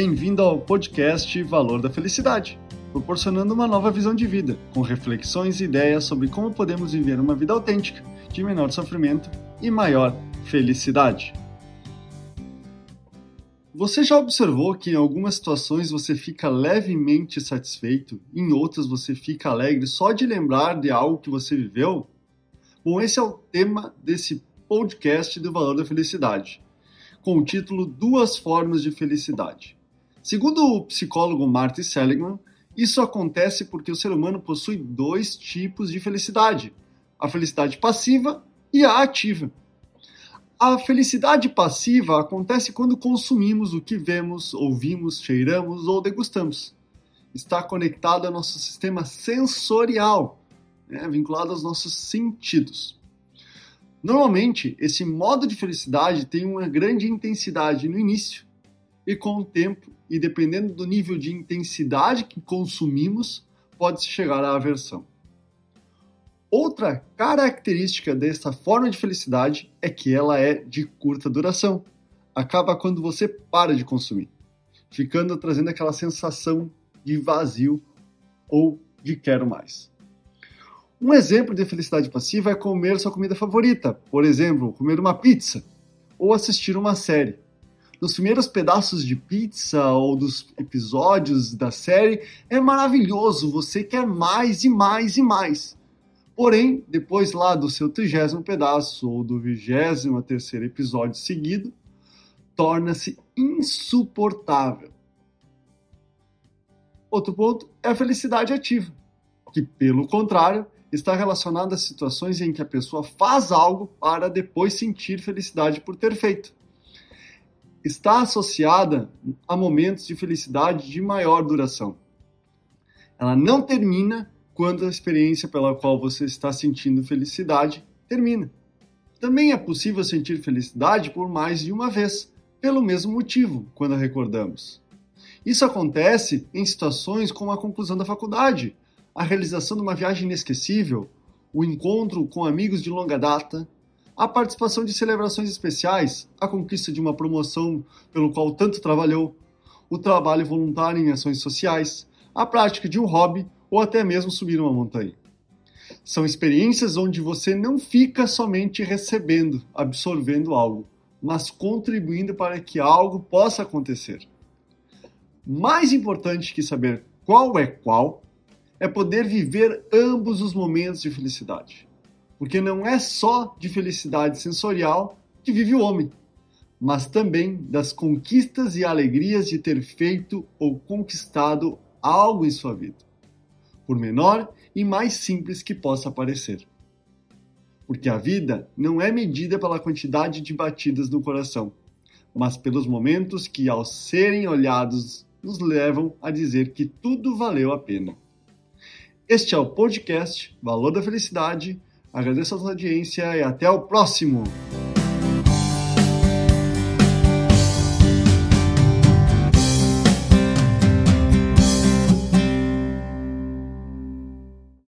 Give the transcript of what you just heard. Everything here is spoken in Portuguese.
Bem-vindo ao podcast Valor da Felicidade, proporcionando uma nova visão de vida, com reflexões e ideias sobre como podemos viver uma vida autêntica, de menor sofrimento e maior felicidade. Você já observou que em algumas situações você fica levemente satisfeito, em outras você fica alegre só de lembrar de algo que você viveu? Bom, esse é o tema desse podcast do Valor da Felicidade, com o título Duas Formas de Felicidade. Segundo o psicólogo Martin Seligman, isso acontece porque o ser humano possui dois tipos de felicidade: a felicidade passiva e a ativa. A felicidade passiva acontece quando consumimos o que vemos, ouvimos, cheiramos ou degustamos. Está conectado ao nosso sistema sensorial, né, vinculado aos nossos sentidos. Normalmente, esse modo de felicidade tem uma grande intensidade no início e com o tempo e dependendo do nível de intensidade que consumimos, pode-se chegar à aversão. Outra característica dessa forma de felicidade é que ela é de curta duração. Acaba quando você para de consumir, ficando trazendo aquela sensação de vazio ou de quero mais. Um exemplo de felicidade passiva é comer sua comida favorita, por exemplo, comer uma pizza ou assistir uma série nos primeiros pedaços de pizza ou dos episódios da série é maravilhoso, você quer mais e mais e mais. Porém, depois lá do seu trigésimo pedaço ou do vigésimo terceiro episódio seguido, torna-se insuportável. Outro ponto é a felicidade ativa, que, pelo contrário, está relacionada a situações em que a pessoa faz algo para depois sentir felicidade por ter feito está associada a momentos de felicidade de maior duração. Ela não termina quando a experiência pela qual você está sentindo felicidade termina. Também é possível sentir felicidade por mais de uma vez, pelo mesmo motivo, quando a recordamos. Isso acontece em situações como a conclusão da faculdade, a realização de uma viagem inesquecível, o encontro com amigos de longa data, a participação de celebrações especiais, a conquista de uma promoção pelo qual tanto trabalhou, o trabalho voluntário em ações sociais, a prática de um hobby ou até mesmo subir uma montanha. São experiências onde você não fica somente recebendo, absorvendo algo, mas contribuindo para que algo possa acontecer. Mais importante que saber qual é qual é poder viver ambos os momentos de felicidade. Porque não é só de felicidade sensorial que vive o homem, mas também das conquistas e alegrias de ter feito ou conquistado algo em sua vida, por menor e mais simples que possa parecer. Porque a vida não é medida pela quantidade de batidas no coração, mas pelos momentos que, ao serem olhados, nos levam a dizer que tudo valeu a pena. Este é o podcast Valor da Felicidade Agradeço a sua audiência e até o próximo!